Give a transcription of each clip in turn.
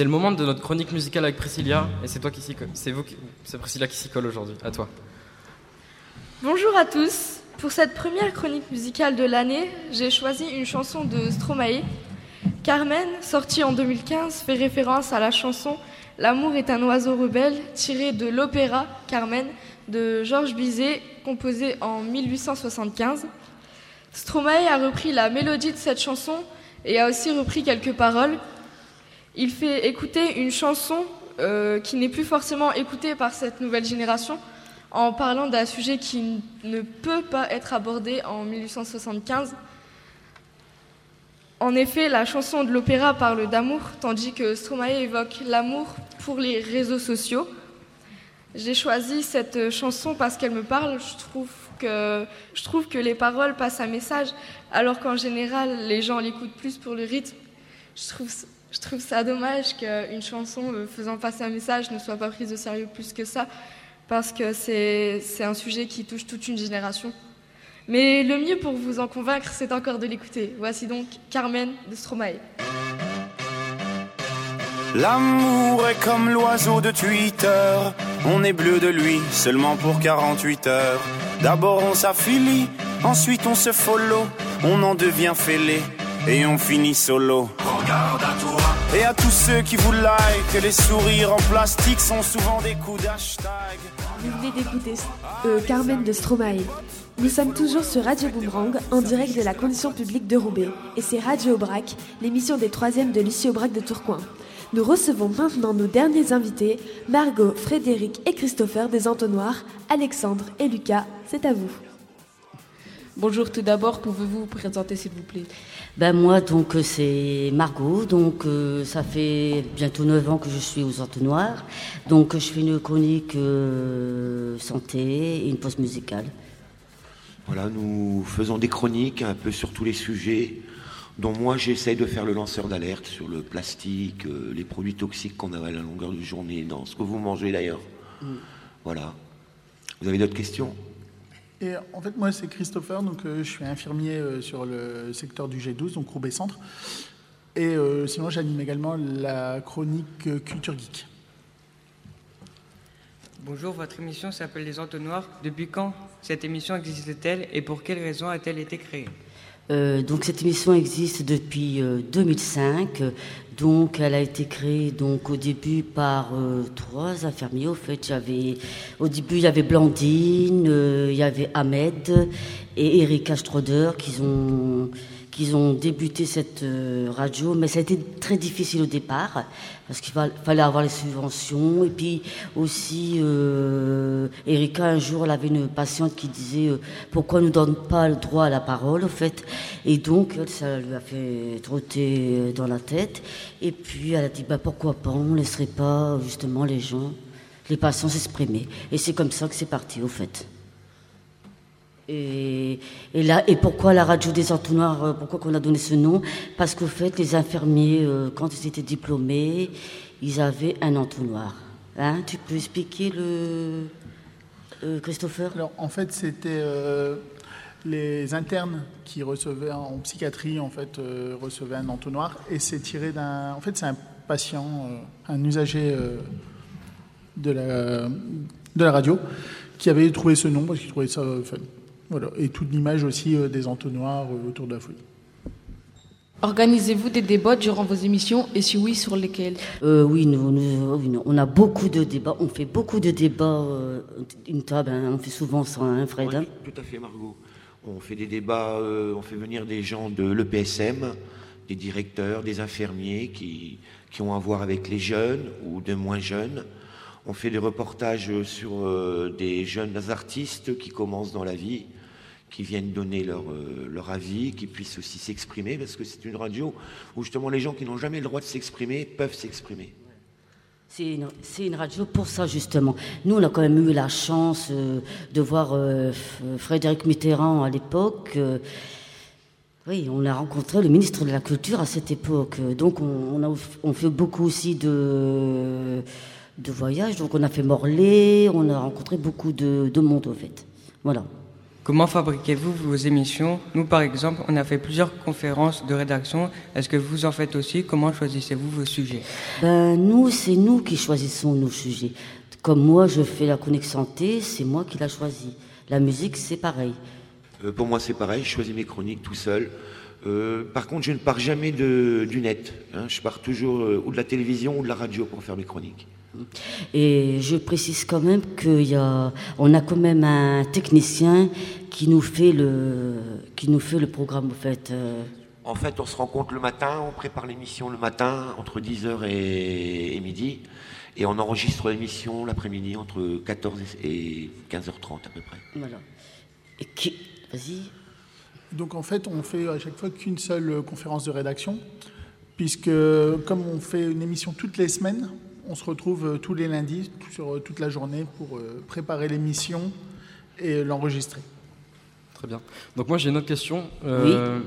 C'est le moment de notre chronique musicale avec Priscilla, et c'est toi qui s'y c'est vous, c'est Priscilla qui s'y colle aujourd'hui. À toi. Bonjour à tous. Pour cette première chronique musicale de l'année, j'ai choisi une chanson de Stromae. Carmen, sortie en 2015, fait référence à la chanson L'amour est un oiseau rebelle, tirée de l'opéra Carmen de Georges Bizet, composé en 1875. Stromae a repris la mélodie de cette chanson et a aussi repris quelques paroles. Il fait écouter une chanson euh, qui n'est plus forcément écoutée par cette nouvelle génération en parlant d'un sujet qui ne peut pas être abordé en 1875. En effet, la chanson de l'opéra parle d'amour, tandis que Stromae évoque l'amour pour les réseaux sociaux. J'ai choisi cette chanson parce qu'elle me parle. Je trouve que, je trouve que les paroles passent un message, alors qu'en général, les gens l'écoutent plus pour le rythme. Je trouve, je trouve ça dommage qu'une chanson euh, faisant passer un message ne soit pas prise au sérieux plus que ça, parce que c'est un sujet qui touche toute une génération. Mais le mieux pour vous en convaincre, c'est encore de l'écouter. Voici donc Carmen de Stromae. L'amour est comme l'oiseau de Twitter, on est bleu de lui seulement pour 48 heures. D'abord on s'affilie, ensuite on se follow, on en devient fêlé et on finit solo. Regarde. Et à tous ceux qui vous like, les sourires en plastique sont souvent des coups d'hashtag. Vous venez d'écouter euh, Carmen de Stromae. Nous sommes toujours sur Radio Boomerang, en direct de la condition publique de Roubaix. Et c'est Radio Aubrac, l'émission des troisièmes de Lucie Aubrac de Tourcoing. Nous recevons maintenant nos derniers invités, Margot, Frédéric et Christopher des Entonnoirs, Alexandre et Lucas. C'est à vous. Bonjour, tout d'abord, pouvez-vous vous présenter s'il vous plaît? Ben moi, donc, euh, c'est Margot. Donc, euh, ça fait bientôt 9 ans que je suis aux Entonnoirs. Donc, je fais une chronique euh, santé et une pause musicale. Voilà, nous faisons des chroniques un peu sur tous les sujets dont moi j'essaye de faire le lanceur d'alerte sur le plastique, les produits toxiques qu'on a à la longueur de journée, dans ce que vous mangez d'ailleurs. Mm. Voilà. Vous avez d'autres questions? Et en fait, moi, c'est Christopher, donc euh, je suis infirmier euh, sur le secteur du G12, donc Roubaix Centre. Et euh, sinon, j'anime également la chronique Culture Geek. Bonjour, votre émission s'appelle Les Entonnoirs. Depuis quand cette émission existe-t-elle et pour quelles raisons a-t-elle été créée? Donc cette émission existe depuis 2005. Donc, elle a été créée donc au début par euh, trois infirmiers. Au fait, j'avais au début il y avait Blandine, euh, il y avait Ahmed et Erika Stroder qui ont qu'ils ont débuté cette euh, radio, mais ça a été très difficile au départ parce qu'il fallait avoir les subventions et puis aussi euh, Erika un jour elle avait une patiente qui disait euh, pourquoi nous donne pas le droit à la parole au fait? Et donc ça lui a fait trotter dans la tête. Et puis elle a dit bah pourquoi pas on laisserait pas justement les gens les patients s'exprimer et c'est comme ça que c'est parti au fait. Et, là, et pourquoi la radio des entonnoirs euh, Pourquoi qu'on a donné ce nom? Parce qu'au fait, les infirmiers, euh, quand ils étaient diplômés, ils avaient un entonnoir. Hein? Tu peux expliquer le euh, Christopher? Alors, en fait, c'était les internes qui recevaient en psychiatrie, en fait, recevaient un entonnoir, et c'est tiré d'un. En fait, c'est un patient, un usager de la de la radio qui avait trouvé ce nom parce qu'il trouvait ça fun. Voilà. Et toute l'image aussi euh, des entonnoirs euh, autour de la folie. Organisez-vous des débats durant vos émissions et si oui, sur lesquels? Euh, oui, nous, on a beaucoup de débats. On fait beaucoup de débats. une table, hein, on fait souvent ça, hein, Fred hein. Tout à fait, Margot. On fait des débats, on fait venir des gens de l'EPSM, des directeurs, des infirmiers qui, qui ont à voir avec les jeunes ou de moins jeunes. On fait des reportages sur des jeunes artistes qui commencent dans la vie qui viennent donner leur, euh, leur avis, qui puissent aussi s'exprimer, parce que c'est une radio où justement les gens qui n'ont jamais le droit de s'exprimer peuvent s'exprimer. C'est une, radio pour ça, justement. Nous, on a quand même eu la chance euh, de voir euh, Frédéric Mitterrand à l'époque. oui, on a rencontré le ministre de la Culture à cette époque. Donc, on, a, fait beaucoup aussi de, voyages. Donc, on a fait Morlaix, on a rencontré beaucoup de, de monde, au fait. Voilà. Comment fabriquez-vous vos émissions? Nous, par exemple, on a fait plusieurs conférences de rédaction. Est-ce que vous en faites aussi? Comment choisissez-vous vos sujets? Ben, nous, c'est nous qui choisissons nos sujets. Comme moi, je fais la chronique santé, c'est moi qui l'a choisi. La musique, c'est pareil. Euh, pour moi, c'est pareil, je choisis mes chroniques tout seul. Euh, par contre, je ne pars jamais de, du net. hein. Je pars toujours euh, ou de la télévision ou de la radio pour faire mes chroniques. Et je précise quand même qu'il y a, on a quand même un technicien qui nous fait le, qui nous fait le programme, en fait. euh. En fait, on se rencontre le matin, on prépare l'émission le matin entre 10h et, et midi. Et on enregistre l'émission l'après-midi entre 14 et 15h30 à peu près. Voilà. Et qui, vas-y. Donc en fait, on fait à chaque fois qu'une seule conférence de rédaction, puisque comme on fait une émission toutes les semaines, on se retrouve euh, tous les lundis sur euh, toute la journée pour euh, préparer l'émission et l'enregistrer. Très bien. Donc moi j'ai une autre question. Euh,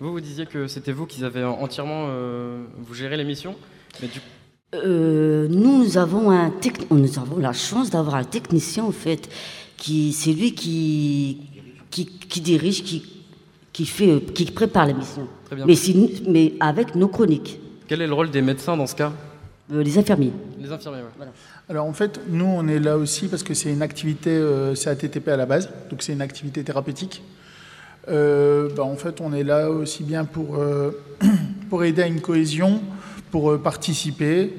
Vous, vous disiez que c'était vous qui avez entièrement... euh, vous gérez l'émission. Mais du Euh, nous, nous avons un nous avons la chance d'avoir un technicien en fait, qui c'est lui qui, qui qui dirige, qui qui fait, qui prépare l'émission. Très bien. Mais si mais avec nos chroniques, Quel est le rôle des médecins dans ce cas? Euh, les infirmiers. Les infirmiers. Alors en fait, nous, on est là aussi parce que c'est une activité, euh, c'est ATTP à la base, donc c'est une activité thérapeutique. Euh, bah, en fait, on est là aussi bien pour, euh, pour aider à une cohésion, pour euh, participer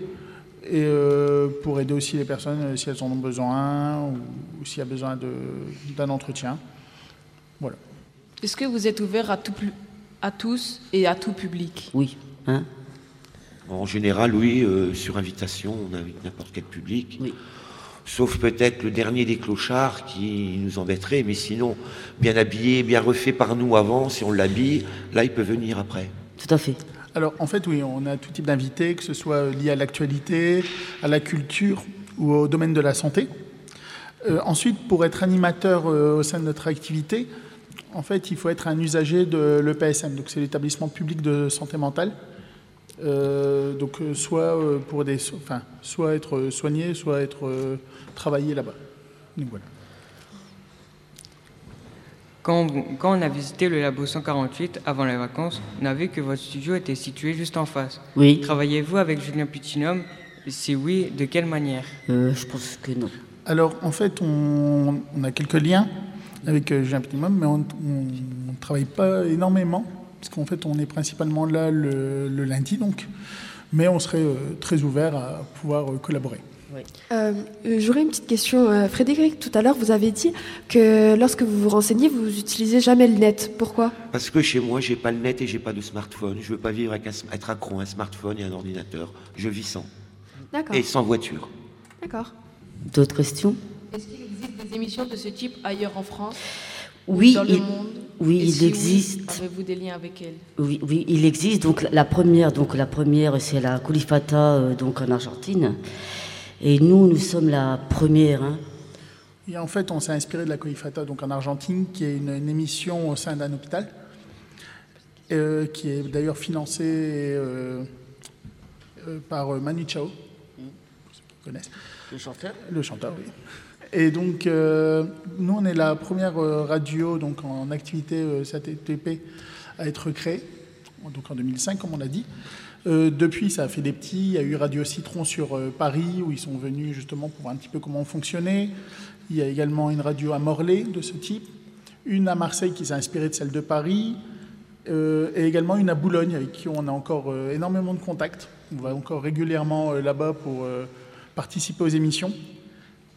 et euh, pour aider aussi les personnes si elles en ont besoin ou, ou s'il y a besoin d'un entretien. Voilà. Est-ce que vous êtes ouvert à, tout, pu- à tous et à tout public? Oui. Hein En général, oui, euh, sur invitation, on invite n'importe quel public. Oui. Sauf peut-être le dernier des clochards qui nous embêterait, mais sinon, bien habillé, bien refait par nous avant, si on l'habille, là, il peut venir après. Tout à fait. Alors en fait, oui, on a tout type d'invités, que ce soit lié à l'actualité, à la culture ou au domaine de la santé. Euh, ensuite, pour être animateur euh, au sein de notre activité, en fait, il faut être un usager de l'EPSM, donc c'est l'établissement public de santé mentale. Euh, donc euh, soit euh, pour des, so- enfin, soit être soigné, soit être euh, travaillé là-bas. Donc voilà. Quand, quand on a visité le labo 148 avant les vacances, on a vu que votre studio était situé juste en face. Oui. Travaillez-vous avec Julien Putinum Si oui, de quelle manière? Euh, je pense que non. Alors, en fait, on, on a quelques liens avec Julien Minimum, mais on ne travaille pas énormément, parce qu'en fait, on est principalement là le, le lundi, donc. Mais on serait euh, très ouvert à pouvoir euh, collaborer. Euh, euh, J'aurais une petite question. Frédéric, tout à l'heure, vous avez dit que lorsque vous vous renseignez, vous utilisez jamais le net. Pourquoi? Parce que chez moi, j'ai pas le net et j'ai pas de smartphone. Je veux pas vivre avec un, être accro à un smartphone et un ordinateur. Je vis sans. D'accord. Et sans voiture. D'accord. D'autres questions? Est-ce qu'il existe des émissions de ce type ailleurs en France? Oui, ou dans le il- monde oui, Et il si existe. Avez-vous des liens avec elles Oui, oui, il existe. Donc la première, donc la première, c'est la Colifata, euh, donc en Argentine. Et nous, nous sommes la première. hein. Et en fait, on s'est inspiré de la Coifata, donc en Argentine, qui est une, une émission au sein d'un hôpital, euh, qui est d'ailleurs financée euh, euh, par euh, Manu Chao, pour ceux qui connaissent. Le chanteur? Le chanteur, oui. Et donc, euh, nous, on est la première euh, radio donc en activité euh, SATTP à être créée, donc en 2005, comme on l'a dit. Depuis, ça a fait des petits. Il y a eu Radio Citron sur Paris, où ils sont venus justement pour voir un petit peu comment on fonctionnait. Il y a également une radio à Morlaix de ce type, une à Marseille qui s'est inspirée de celle de Paris, et également une à Boulogne avec qui on a encore énormément de contacts. On va encore régulièrement là-bas pour participer aux émissions.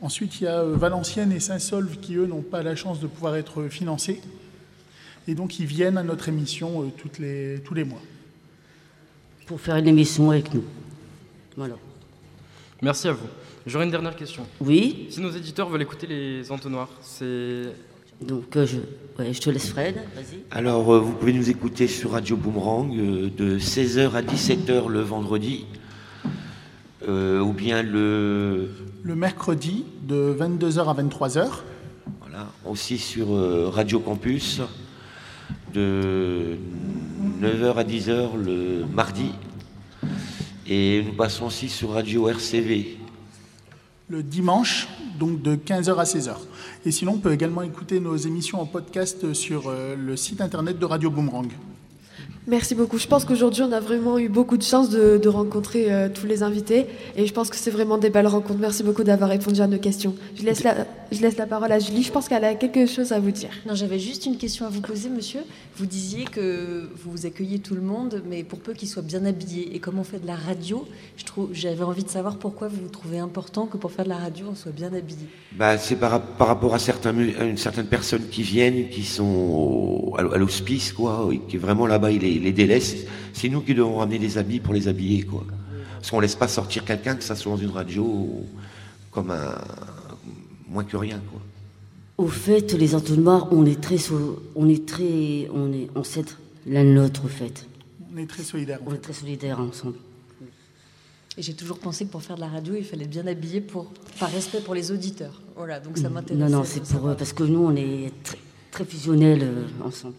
Ensuite, il y a euh, Valenciennes et Saint-Solve qui, eux, n'ont pas la chance de pouvoir être euh, financés. Et donc, ils viennent à notre émission euh, toutes les, tous les mois. Pour faire une émission avec nous. Voilà. Merci à vous. J'aurais une dernière question. Oui. Si nos éditeurs veulent écouter les entonnoirs, c'est. Donc euh, je, ouais, je te laisse Fred. Vas-y. Alors, euh, vous pouvez nous écouter sur Radio Boomerang euh, de 16h à 17h le vendredi, euh, ou bien le. Le mercredi, de 22h à 23h. Voilà, aussi sur euh, Radio Campus, de 9h à 10h le mardi. Et nous passons aussi sur Radio RCV. le dimanche, donc de 15h à 16h. Et sinon, on peut également écouter nos émissions en podcast sur euh, le site internet de Radio Boomerang. Merci beaucoup. Je pense qu'aujourd'hui, on a vraiment eu beaucoup de chance de, rencontrer euh, tous les invités. Et je pense que c'est vraiment des belles rencontres. Merci beaucoup d'avoir répondu à nos questions. Je laisse, la, je laisse la parole à Julie. Je pense qu'elle a quelque chose à vous dire. Non, j'avais juste une question à vous poser, monsieur. Vous disiez que vous accueillez tout le monde, mais pour peu qu'ils soient bien habillés. Et comme on fait de la radio, j'avais envie de savoir pourquoi vous trouvez important que pour faire de la radio, on soit bien habillé. Bah, c'est par, par, rapport à, certains, une certaine personnes qui viennent, qui sont à l'hospice, quoi, et qui vraiment là-bas, il est les, délais, c'est nous qui devons ramener des habits pour les habiller, quoi. Parce qu'on laisse pas sortir quelqu'un, que ça soit dans une radio, comme un, moins que rien, quoi. Au fait, les entonnoirs, on est très, on est très, on est, on s'aide l'un l'autre, au fait. On est très solidaires. On est très solidaires ensemble. Et j'ai toujours pensé que pour faire de la radio, il fallait bien habiller pour, par respect pour les auditeurs. Voilà, donc ça m'intéresse. Non, non, c'est pour eux, parce que nous, on est très, très fusionnels euh, ensemble.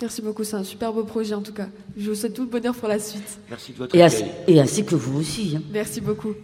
Merci beaucoup, c'est un super beau projet en tout cas. Je vous souhaite tout le bonheur pour la suite. Merci de votre et, et ainsi que vous aussi. Hein. Merci beaucoup.